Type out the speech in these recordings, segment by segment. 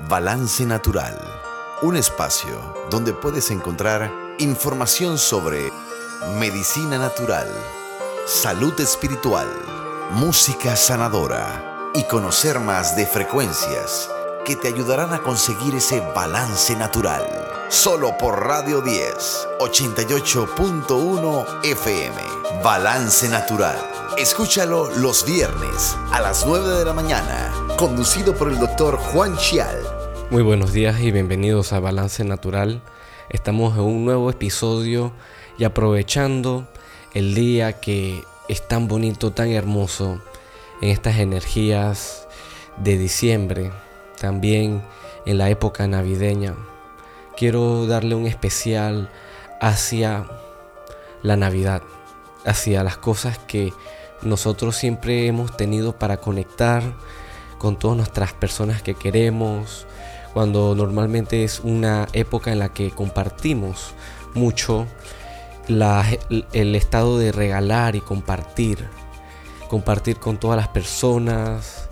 Balance Natural, un espacio donde puedes encontrar información sobre medicina natural, salud espiritual, música sanadora y conocer más de frecuencias que te ayudarán a conseguir ese balance natural. Solo por Radio 10, 88.1 FM. Balance Natural. Escúchalo los viernes a las 9 de la mañana, conducido por el doctor Juan Chial. Muy buenos días y bienvenidos a Balance Natural. Estamos en un nuevo episodio y aprovechando el día que es tan bonito, tan hermoso, en estas energías de diciembre, también en la época navideña. Quiero darle un especial hacia la Navidad, hacia las cosas que nosotros siempre hemos tenido para conectar con todas nuestras personas que queremos, cuando normalmente es una época en la que compartimos mucho el estado de regalar y compartir, compartir con todas las personas,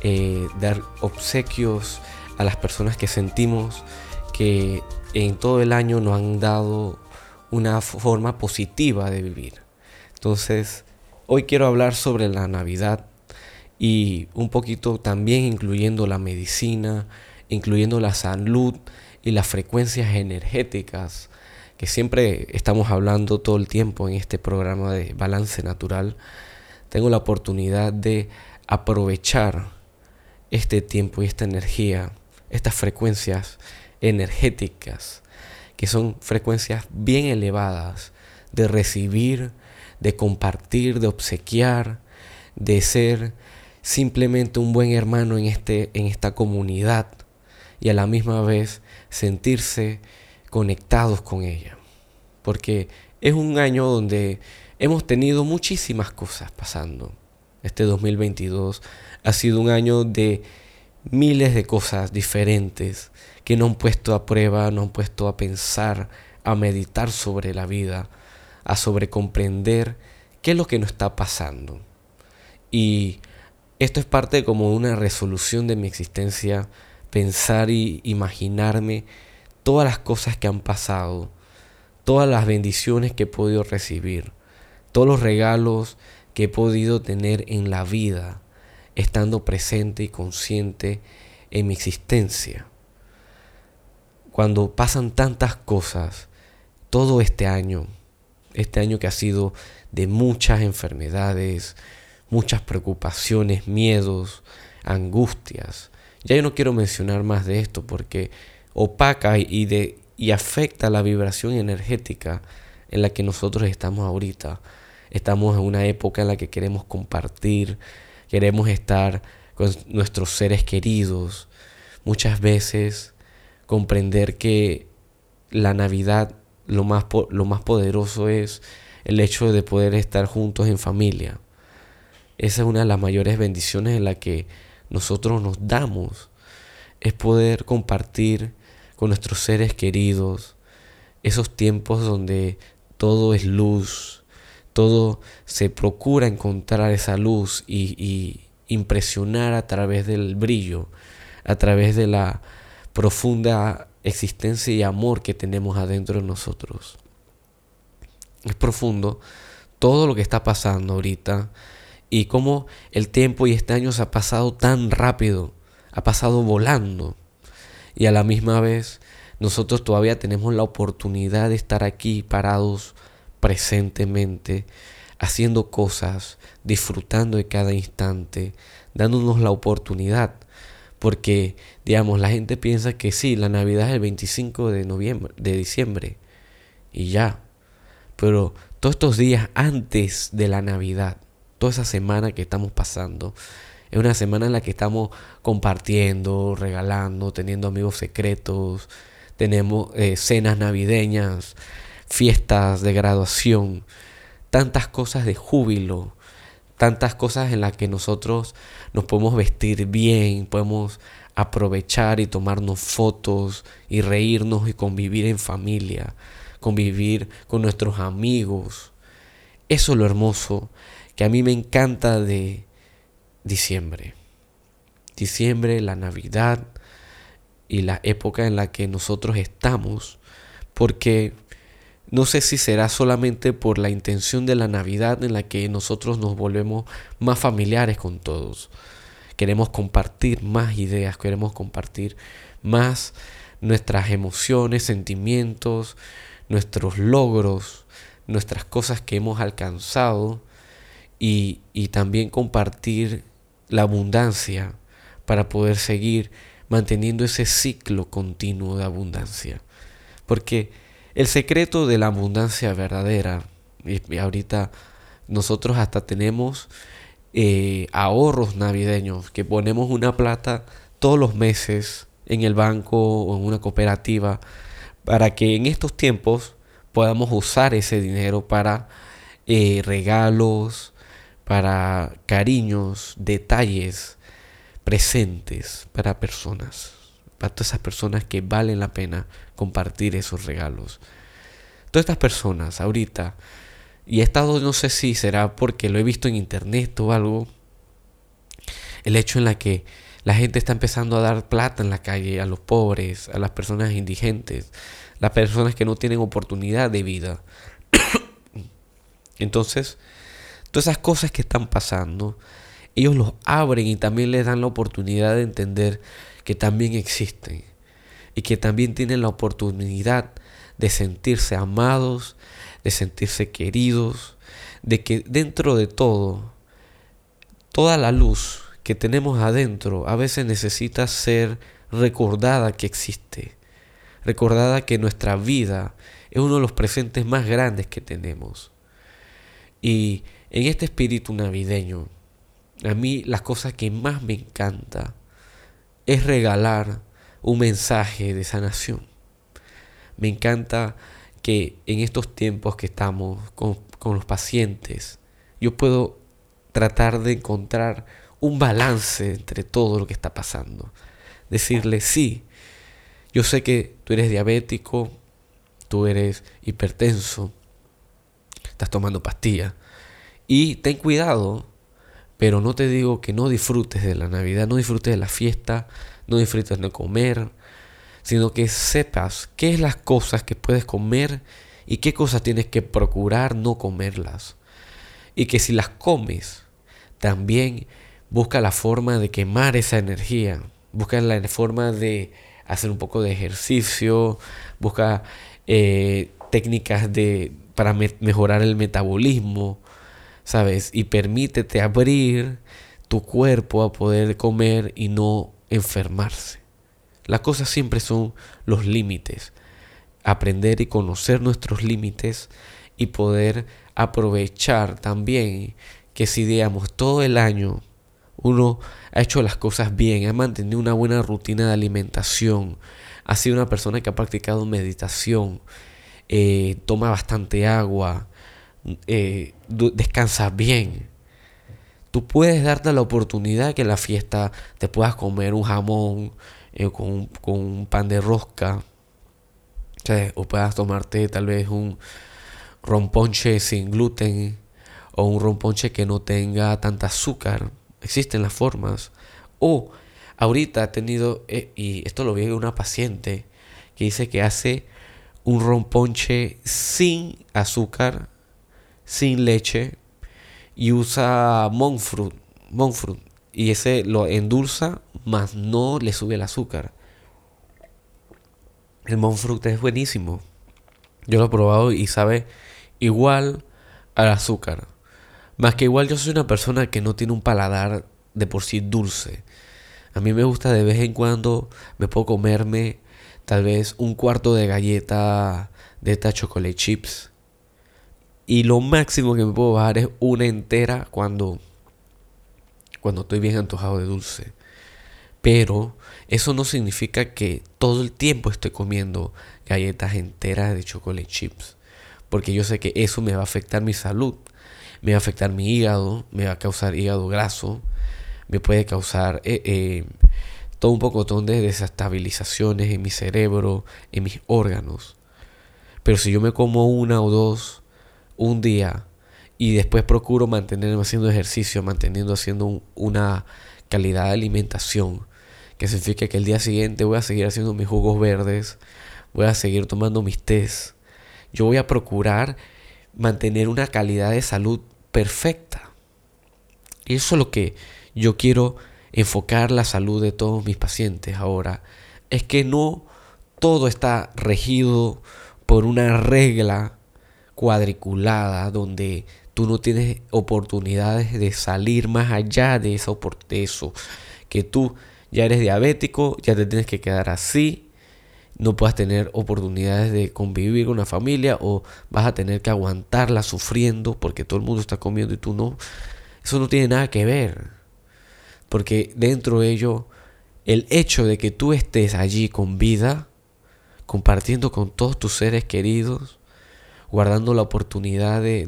eh, dar obsequios a las personas que sentimos que en todo el año nos han dado una forma positiva de vivir. Entonces, hoy quiero hablar sobre la Navidad y un poquito también incluyendo la medicina, incluyendo la salud y las frecuencias energéticas que siempre estamos hablando todo el tiempo en este programa de balance natural. Tengo la oportunidad de aprovechar este tiempo y esta energía, estas frecuencias energéticas, que son frecuencias bien elevadas de recibir, de compartir, de obsequiar, de ser simplemente un buen hermano en, este, en esta comunidad y a la misma vez sentirse conectados con ella. Porque es un año donde hemos tenido muchísimas cosas pasando. Este 2022 ha sido un año de miles de cosas diferentes que nos han puesto a prueba, nos han puesto a pensar, a meditar sobre la vida, a sobrecomprender qué es lo que nos está pasando. Y esto es parte como una resolución de mi existencia, pensar y imaginarme todas las cosas que han pasado, todas las bendiciones que he podido recibir, todos los regalos que he podido tener en la vida, estando presente y consciente en mi existencia. Cuando pasan tantas cosas, todo este año, este año que ha sido de muchas enfermedades, muchas preocupaciones, miedos, angustias. Ya yo no quiero mencionar más de esto porque opaca y, de, y afecta la vibración energética en la que nosotros estamos ahorita. Estamos en una época en la que queremos compartir, queremos estar con nuestros seres queridos. Muchas veces comprender que la Navidad lo más, lo más poderoso es el hecho de poder estar juntos en familia. Esa es una de las mayores bendiciones en la que nosotros nos damos. Es poder compartir con nuestros seres queridos esos tiempos donde todo es luz, todo se procura encontrar esa luz y, impresionar a través del brillo, a través de la profunda existencia y amor que tenemos adentro de nosotros. Es profundo todo lo que está pasando ahorita y cómo el tiempo y este año se ha pasado tan rápido, ha pasado volando y a la misma vez nosotros todavía tenemos la oportunidad de estar aquí parados presentemente, haciendo cosas, disfrutando de cada instante, dándonos la oportunidad. Porque, digamos, la gente piensa que sí, la Navidad es el 25 de noviembre, de diciembre, y ya. Pero todos estos días antes de la Navidad, toda esa semana que estamos pasando, es una semana en la que estamos compartiendo, regalando, teniendo amigos secretos, tenemos eh, cenas navideñas, fiestas de graduación, tantas cosas de júbilo, tantas cosas en las que nosotros nos podemos vestir bien, podemos aprovechar y tomarnos fotos y reírnos y convivir en familia, convivir con nuestros amigos. Eso es lo hermoso que a mí me encanta de diciembre. Diciembre, la Navidad, y la época en la que nosotros estamos, porque no sé si será solamente por la intención de la Navidad en la que nosotros nos volvemos más familiares con todos. Queremos compartir más ideas, queremos compartir más nuestras emociones, sentimientos, nuestros logros, nuestras cosas que hemos alcanzado y, también compartir la abundancia para poder seguir manteniendo ese ciclo continuo de abundancia. Porque el secreto de la abundancia verdadera, y ahorita nosotros hasta tenemos eh, ahorros navideños, que ponemos una plata todos los meses en el banco o en una cooperativa, para que en estos tiempos podamos usar ese dinero para eh, regalos, para cariños, detalles, presentes para personas para todas esas personas que valen la pena compartir esos regalos. Todas estas personas ahorita, y he estado, no sé si será porque lo he visto en internet o algo, el hecho en la que la gente está empezando a dar plata en la calle a los pobres, a las personas indigentes, las personas que no tienen oportunidad de vida. Entonces, todas esas cosas que están pasando, ellos los abren y también les dan la oportunidad de entender que también existen y que también tienen la oportunidad de sentirse amados, de sentirse queridos, de que dentro de todo, toda la luz que tenemos adentro a veces necesita ser recordada que existe, recordada que nuestra vida es uno de los presentes más grandes que tenemos. Y en este espíritu navideño, a mí las cosas que más me encanta es regalar un mensaje de sanación. Me encanta que en estos tiempos que estamos con, los pacientes, yo puedo tratar de encontrar un balance entre todo lo que está pasando. Decirle, sí, yo sé que tú eres diabético, tú eres hipertenso, estás tomando pastillas. Y ten cuidado pero no te digo que no disfrutes de la Navidad, no disfrutes de la fiesta, no disfrutes de comer, sino que sepas qué es las cosas que puedes comer y qué cosas tienes que procurar no comerlas. Y que si las comes, también busca la forma de quemar esa energía, busca la forma de hacer un poco de ejercicio, busca eh, técnicas de, para mejorar el metabolismo, ¿sabes? Y permítete abrir tu cuerpo a poder comer y no enfermarse. Las cosas siempre son los límites. Aprender y conocer nuestros límites y poder aprovechar también que si digamos todo el año uno ha hecho las cosas bien, ha mantenido una buena rutina de alimentación, ha sido una persona que ha practicado meditación, eh, toma bastante agua, eh, descansas bien. Tú puedes darte la oportunidad que en la fiesta te puedas comer un jamón eh, con, un pan de rosca. O puedas tomarte tal vez un romponche sin gluten o un romponche que no tenga tanta azúcar. Existen las formas. O ahorita he tenido, eh, y esto lo vi en una paciente, que dice que hace un romponche sin azúcar sin leche y usa monk fruit, y ese lo endulza, más no le sube el azúcar. El monk fruit es buenísimo. Yo lo he probado y sabe igual al azúcar. Más que igual yo soy una persona que no tiene un paladar de por sí dulce. A mí me gusta de vez en cuando, me puedo comerme tal vez un cuarto de galleta de esta chocolate chips y lo máximo que me puedo bajar es una entera cuando, cuando estoy bien antojado de dulce. Pero eso no significa que todo el tiempo estoy comiendo galletas enteras de chocolate chips. Porque yo sé que eso me va a afectar mi salud. Me va a afectar mi hígado. Me va a causar hígado graso. Me puede causar eh, eh, todo un poco de desestabilizaciones en mi cerebro, en mis órganos. Pero si yo me como una o dos un día y después procuro mantenerme haciendo ejercicio, manteniendo haciendo una calidad de alimentación que significa que el día siguiente voy a seguir haciendo mis jugos verdes, voy a seguir tomando mis tés. Yo voy a procurar mantener una calidad de salud perfecta. Y eso es lo que yo quiero enfocar la salud de todos mis pacientes ahora. Es que no todo está regido por una regla cuadriculada donde tú no tienes oportunidades de salir más allá de eso, eso. Que tú ya eres diabético, ya te tienes que quedar así, no puedas tener oportunidades de convivir con una familia o vas a tener que aguantarla sufriendo porque todo el mundo está comiendo y tú no. Eso no tiene nada que ver. Porque dentro de ello, el hecho de que tú estés allí con vida, compartiendo con todos tus seres queridos, guardando la oportunidad de,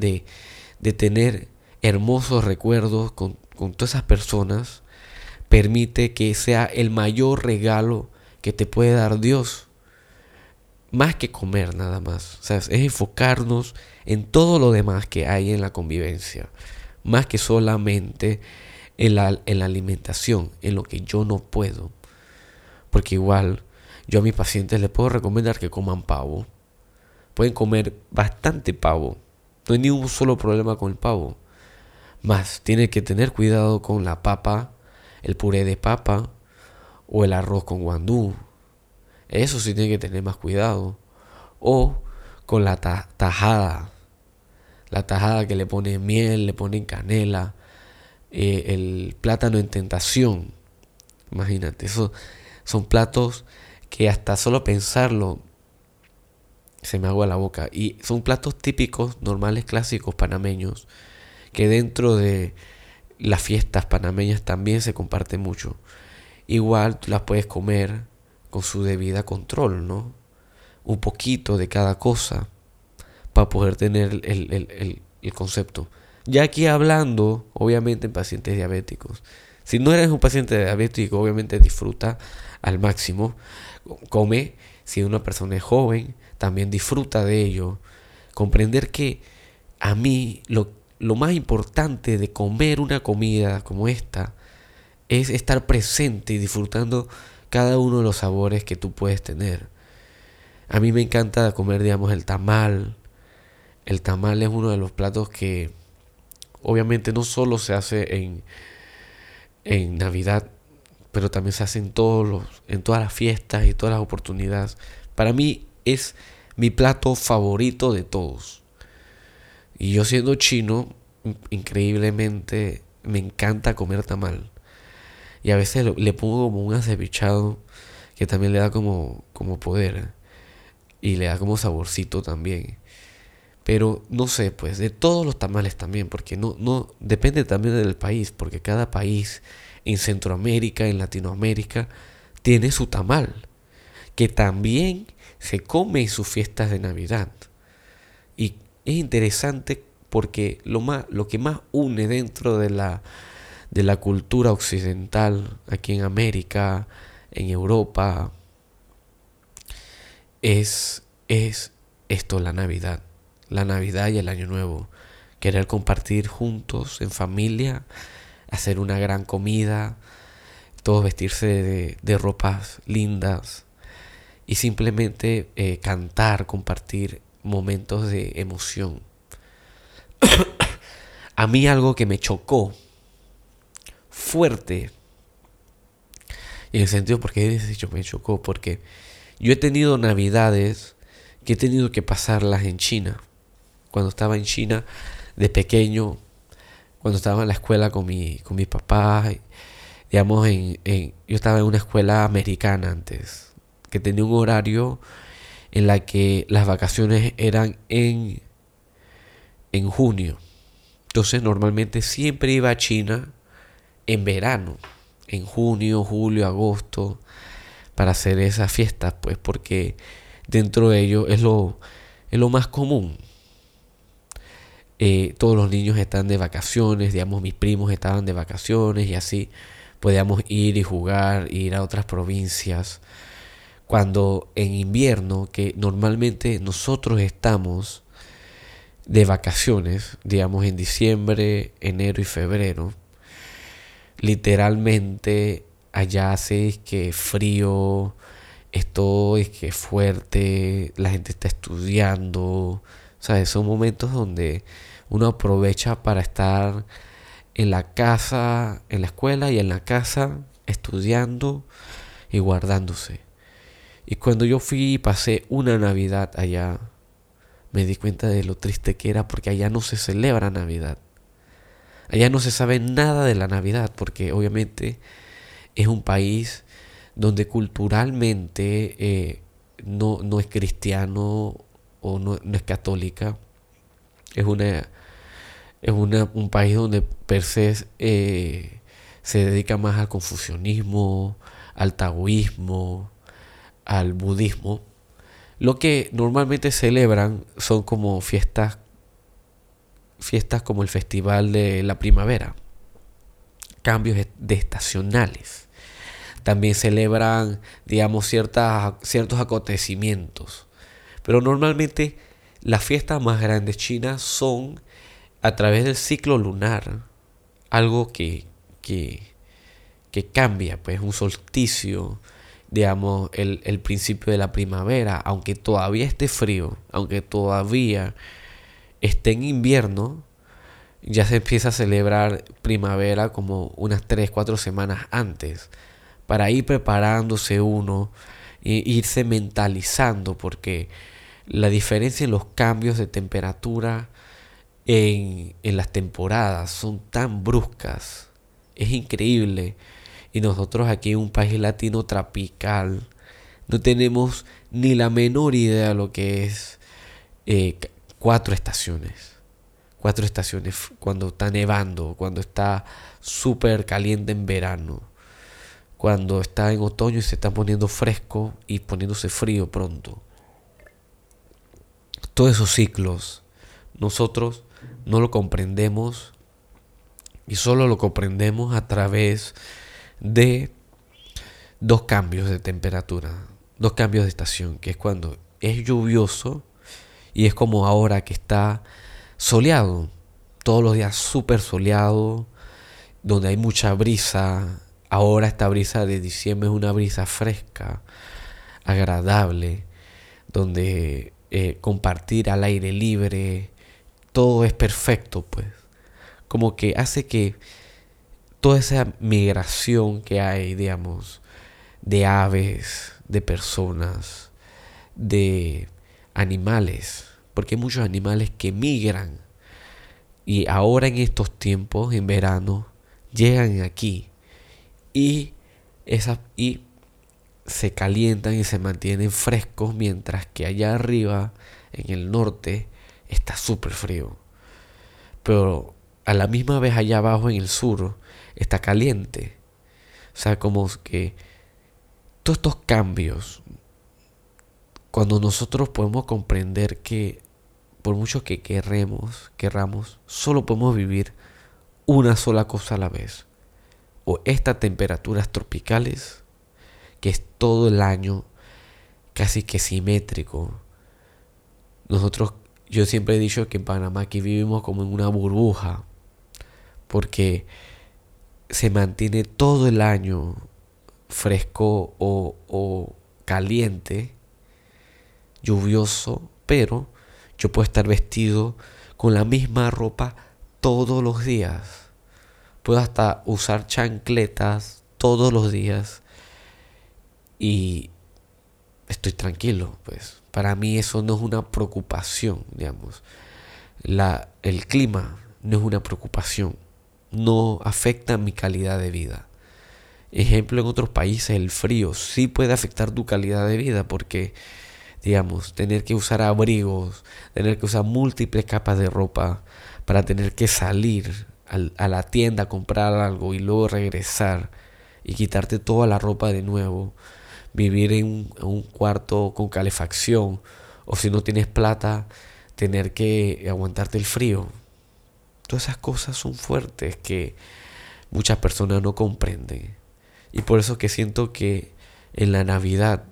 de, tener hermosos recuerdos con, con todas esas personas, permite que sea el mayor regalo que te puede dar Dios más que comer nada más. O sea, es enfocarnos en todo lo demás que hay en la convivencia, más que solamente en la, en la alimentación, en lo que yo no puedo. Porque igual yo a mis pacientes les puedo recomendar que coman pavo. Pueden comer bastante pavo. No hay ningún solo problema con el pavo. Más, tiene que tener cuidado con la papa, el puré de papa o el arroz con guandú eso sí tiene que tener más cuidado. O con la tajada. La tajada que le pone miel, le pone canela. Eh, el plátano en tentación. Imagínate, esos son platos que hasta solo pensarlo se me agua la boca. Y son platos típicos, normales, clásicos panameños, que dentro de las fiestas panameñas también se comparte mucho. Igual tú las puedes comer con su debida control, ¿no? Un poquito de cada cosa para poder tener el, concepto. Ya aquí hablando, obviamente, en pacientes diabéticos. Si no eres un paciente diabético, obviamente disfruta al máximo. Come, si una persona es joven, también disfruta de ello. Comprender que a mí lo, lo más importante de comer una comida como esta es estar presente y disfrutando cada uno de los sabores que tú puedes tener. A mí me encanta comer, digamos, el tamal. El tamal es uno de los platos que obviamente no solo se hace en, en Navidad, pero también se hace en, todos los, en todas las fiestas y todas las oportunidades. Para mí es mi plato favorito de todos. Y yo siendo chino, increíblemente me encanta comer tamal. Y a veces le pongo como un acevichado que también le da como, como poder. Y le da como saborcito también. Pero no sé, pues, de todos los tamales también, porque no, no, depende también del país, porque cada país en Centroamérica, en Latinoamérica, tiene su tamal, que también se come sus fiestas de Navidad. Y es interesante porque lo, más, lo que más une dentro de la de la cultura occidental aquí en América, en Europa, es, es esto, la Navidad, la Navidad y el Año Nuevo. Querer compartir juntos, en familia, hacer una gran comida, todos vestirse de, de ropas lindas y simplemente eh, cantar, compartir momentos de emoción. A mí algo que me chocó fuerte. En el sentido, porque he dicho me chocó, porque yo he tenido navidades que he tenido que pasarlas en China. Cuando estaba en China de pequeño, cuando estaba en la escuela con mi, con mi papá, digamos, en, yo estaba en una escuela americana antes, que tenía un horario en la que las vacaciones eran en, en junio. Entonces normalmente siempre iba a China en verano, en junio, julio, agosto, para hacer esas fiestas, pues porque dentro de ello es lo, es lo más común. Eh, todos los niños están de vacaciones, digamos, mis primos estaban de vacaciones y así podíamos ir y jugar, ir a otras provincias. Cuando en invierno, que normalmente nosotros estamos de vacaciones, digamos en diciembre, enero y febrero, literalmente allá hace que frío, esto es que fuerte, la gente está estudiando, ¿sabes? Son momentos donde uno aprovecha para estar en la casa, en la escuela y en la casa, estudiando y guardándose. Y cuando yo fui y pasé una Navidad allá, me di cuenta de lo triste que era porque allá no se celebra Navidad. Allá no se sabe nada de la Navidad porque obviamente es un país donde culturalmente eh, no, no, es cristiano o no, es católica. Es, una, es una, un país donde per se eh, se dedica más al confucianismo, al taoísmo, al budismo. Lo que normalmente celebran son como fiestas fiestas como el Festival de la Primavera, cambios de estacionales. También celebran, digamos, ciertas, ciertos acontecimientos. Pero normalmente las fiestas más grandes chinas son a través del ciclo lunar, algo que, que, que cambia, pues un solsticio, digamos, el, el, principio de la primavera, aunque todavía esté frío, aunque todavía esté en invierno, ya se empieza a celebrar primavera como unas 3, 4 semanas antes, para ir preparándose uno e irse mentalizando, porque la diferencia en los cambios de temperatura en, en las temporadas son tan bruscas, es increíble. Y nosotros aquí en un país latino tropical no tenemos ni la menor idea de lo que es eh, cuatro estaciones. Cuatro estaciones cuando está nevando, cuando está súper caliente en verano, cuando está en otoño y se está poniendo fresco y poniéndose frío pronto. Todos esos ciclos nosotros no lo comprendemos y solo lo comprendemos a través de dos cambios de temperatura, dos cambios de estación, que es cuando es lluvioso y es como ahora que está soleado, todos los días súper soleado, donde hay mucha brisa. Ahora esta brisa de diciembre es una brisa fresca, agradable, donde eh, compartir al aire libre, todo es perfecto, pues. Como que hace que toda esa migración que hay, digamos, de aves, de personas, de animales, porque hay muchos animales que migran y ahora en estos tiempos, en verano, llegan aquí y, y se calientan y se mantienen frescos mientras que allá arriba, en el norte, está súper frío. Pero a la misma vez allá abajo en el sur está caliente. O sea, como que todos estos cambios cuando nosotros podemos comprender que por mucho que querremos, querramos, solo podemos vivir una sola cosa a la vez. O estas temperaturas tropicales, que es todo el año casi que simétrico. Nosotros, yo siempre he dicho que en Panamá aquí vivimos como en una burbuja, porque se mantiene todo el año fresco o, o caliente lluvioso, pero yo puedo estar vestido con la misma ropa todos los días. Puedo hasta usar chancletas todos los días y estoy tranquilo, pues. Para mí eso no es una preocupación, digamos. La, el clima no es una preocupación, no afecta mi calidad de vida. Ejemplo, en otros países el frío sí puede afectar tu calidad de vida porque digamos, tener que usar abrigos, tener que usar múltiples capas de ropa para tener que salir a la tienda a comprar algo y luego regresar y quitarte toda la ropa de nuevo, vivir en un, cuarto con calefacción o si no tienes plata, tener que aguantarte el frío. Todas esas cosas son fuertes que muchas personas no comprenden. Y por eso que siento que en la Navidad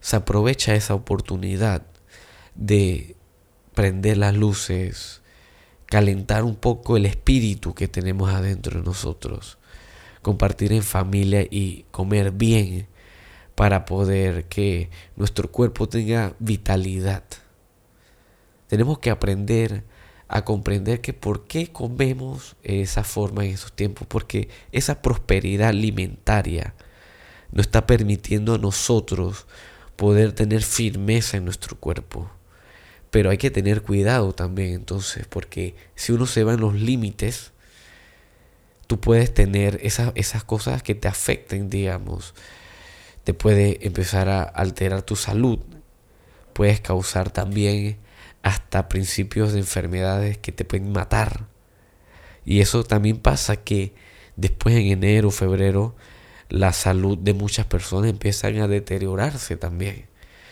se aprovecha esa oportunidad de prender las luces, calentar un poco el espíritu que tenemos adentro de nosotros. compartir en familia y comer bien para poder que nuestro cuerpo tenga vitalidad. Tenemos que aprender a comprender que por qué comemos esa forma en esos tiempos, porque esa prosperidad alimentaria nos está permitiendo a nosotros poder tener firmeza en nuestro cuerpo. Pero hay que tener cuidado también entonces, porque si uno se va en los límites, tú puedes tener esas, esas cosas que te afecten, digamos, te puede empezar a alterar tu salud, puedes causar también hasta principios de enfermedades que te pueden matar. Y eso también pasa que después en enero, febrero, la salud de muchas personas empieza a deteriorarse también.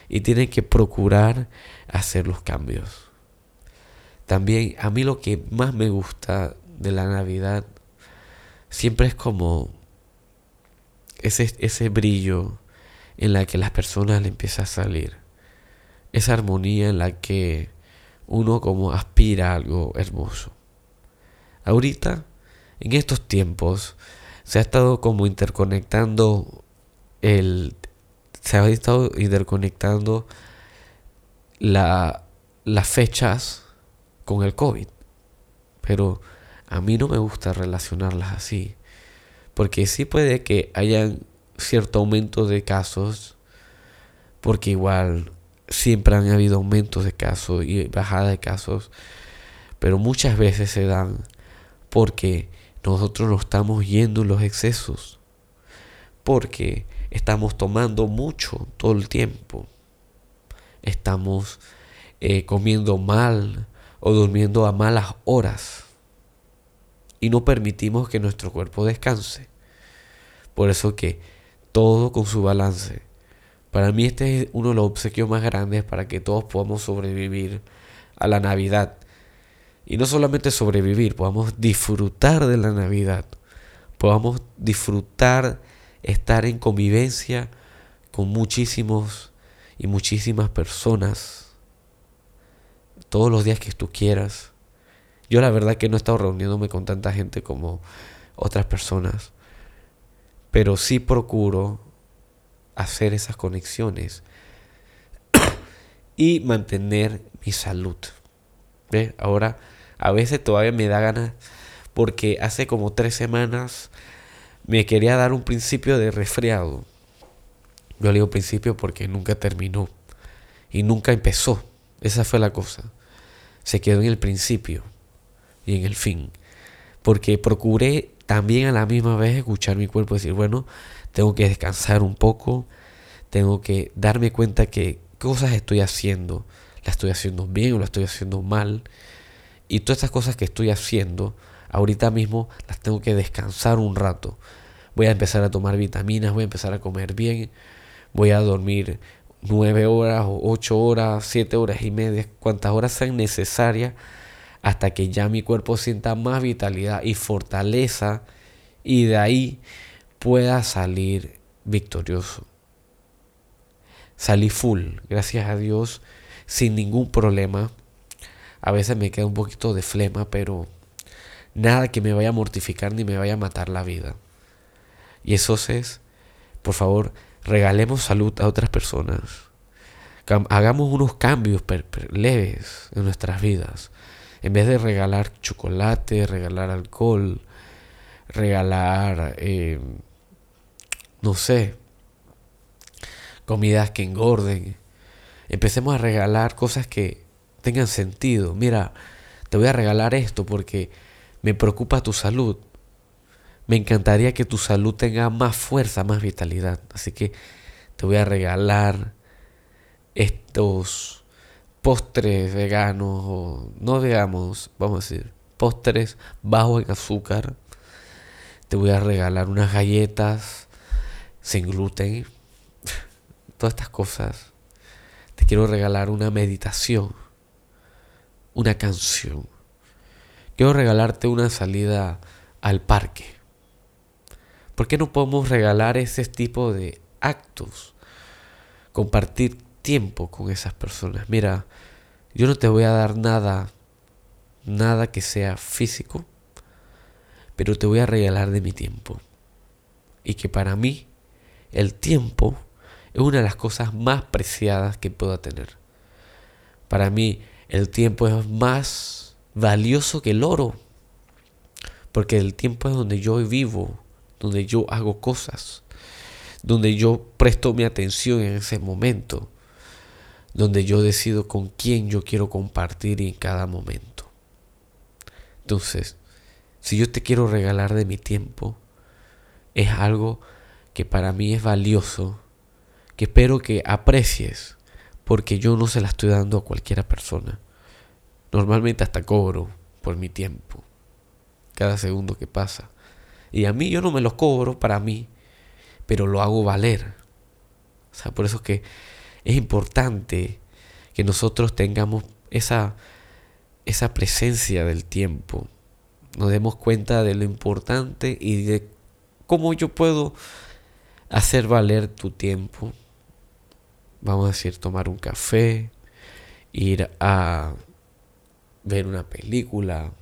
Y tienen que procurar hacer los cambios. También a mí lo que más me gusta de la Navidad siempre es como ese, ese brillo en la que las personas le empieza a salir. Esa armonía en la que uno como aspira a algo hermoso. Ahorita, en estos tiempos, se ha estado como interconectando el se ha estado interconectando la, las fechas con el COVID. Pero a mí no me gusta relacionarlas así. Porque sí puede que hayan cierto aumento de casos, porque igual siempre han habido aumentos de casos y bajada de casos, pero muchas veces se dan porque nosotros nos estamos yendo en los excesos, porque estamos tomando mucho todo el tiempo, estamos eh, comiendo mal o durmiendo a malas horas y no permitimos que nuestro cuerpo descanse. Por eso que todo con su balance. Para mí este es uno de los obsequios más grandes para que todos podamos sobrevivir a la Navidad. Y no solamente sobrevivir, podamos disfrutar de la Navidad. Podamos disfrutar, estar en convivencia con muchísimos y muchísimas personas. Todos los días que tú quieras. Yo la verdad que no he estado reuniéndome con tanta gente como otras personas pero sí procuro hacer esas conexiones y mantener mi salud. ¿Ve? Ahora, a veces todavía me da ganas porque hace como tres semanas me quería dar un principio de resfriado. Yo le digo principio porque nunca terminó y nunca empezó. Esa fue la cosa. Se quedó en el principio y en el fin. Porque procuré también a la misma vez escuchar mi cuerpo decir, bueno, tengo que descansar un poco, tengo que darme cuenta que cosas estoy haciendo, las estoy haciendo bien o las estoy haciendo mal, y todas estas cosas que estoy haciendo, ahorita mismo las tengo que descansar un rato. Voy a empezar a tomar vitaminas, voy a empezar a comer bien, voy a dormir nueve horas o ocho horas, siete horas y media, cuantas horas sean necesarias hasta que ya mi cuerpo sienta más vitalidad y fortaleza y de ahí pueda salir victorioso. Salí full, gracias a Dios, sin ningún problema. A veces me queda un poquito de flema, pero nada que me vaya a mortificar ni me vaya a matar la vida. Y eso es, por favor, regalemos salud a otras personas. Hagamos unos cambios leves en nuestras vidas. En vez de regalar chocolate, regalar alcohol, regalar, eh, no sé, comidas que engorden, empecemos a regalar cosas que tengan sentido. Mira, te voy a regalar esto porque me preocupa tu salud. Me encantaría que tu salud tenga más fuerza, más vitalidad. Así que te voy a regalar estos postres veganos o no veganos, vamos a decir, postres bajos en azúcar. Te voy a regalar unas galletas sin gluten. Todas estas cosas. Te quiero regalar una meditación, una canción. Quiero regalarte una salida al parque. ¿Por qué no podemos regalar ese tipo de actos? Compartir tiempo con esas personas. Mira, yo no te voy a dar nada, nada que sea físico, pero te voy a regalar de mi tiempo. y que para mí el tiempo es una de las cosas más preciadas que pueda tener. Para mí el tiempo es más valioso que el oro, porque el tiempo es donde yo vivo, donde yo hago cosas, donde yo presto mi atención en ese momento, donde yo decido con quién yo quiero compartir en cada momento. Entonces, si yo te quiero regalar de mi tiempo, es algo que para mí es valioso, que espero que aprecies, porque yo no se la estoy dando a cualquiera persona. Normalmente hasta cobro por mi tiempo, cada segundo que pasa. Y a mí yo no me los cobro para mí, pero lo hago valer. O sea, por eso es que es importante que nosotros tengamos esa, esa presencia del tiempo. Nos demos cuenta de lo importante y de cómo yo puedo hacer valer tu tiempo. Vamos a decir, tomar un café, ir a ver una película,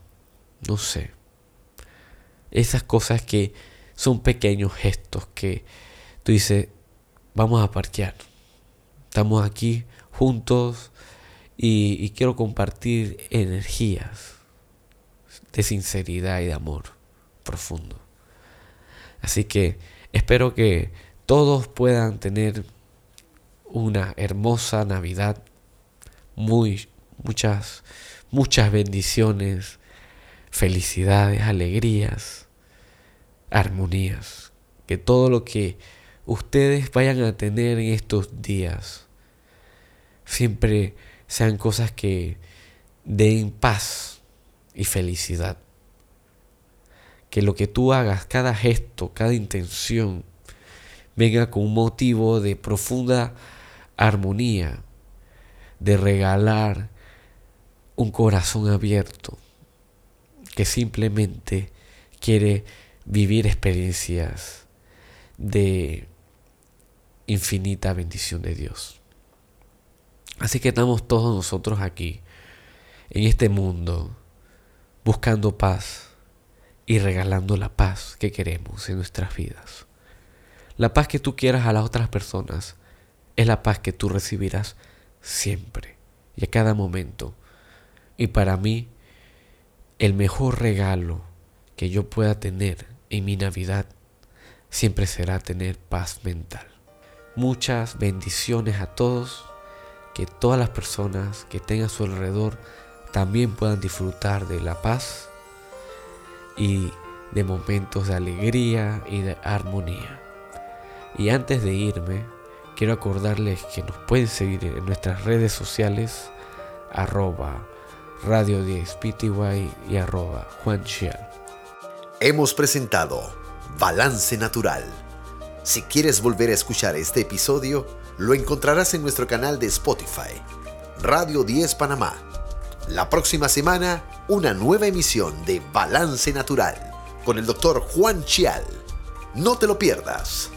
no sé. Esas cosas que son pequeños gestos que tú dices, vamos a parquear. Estamos aquí juntos y, y quiero compartir energías de sinceridad y de amor profundo. Así que espero que todos puedan tener una hermosa Navidad, muy muchas muchas bendiciones, felicidades, alegrías, armonías, que todo lo que ustedes vayan a tener en estos días siempre sean cosas que den paz y felicidad. Que lo que tú hagas, cada gesto, cada intención, venga con un motivo de profunda armonía, de regalar un corazón abierto, que simplemente quiere vivir experiencias de infinita bendición de Dios. Así que estamos todos nosotros aquí, en este mundo, buscando paz y regalando la paz que queremos en nuestras vidas. La paz que tú quieras a las otras personas es la paz que tú recibirás siempre y a cada momento. Y para mí, el mejor regalo que yo pueda tener en mi Navidad siempre será tener paz mental. Muchas bendiciones a todos, que todas las personas que tengan a su alrededor también puedan disfrutar de la paz y de momentos de alegría y de armonía. Y antes de irme, quiero acordarles que nos pueden seguir en nuestras redes sociales, arroba radio 10 PTY y arroba Juan Hemos presentado Balance Natural. Si quieres volver a escuchar este episodio, lo encontrarás en nuestro canal de Spotify, Radio 10 Panamá. La próxima semana, una nueva emisión de Balance Natural con el doctor Juan Chial. No te lo pierdas.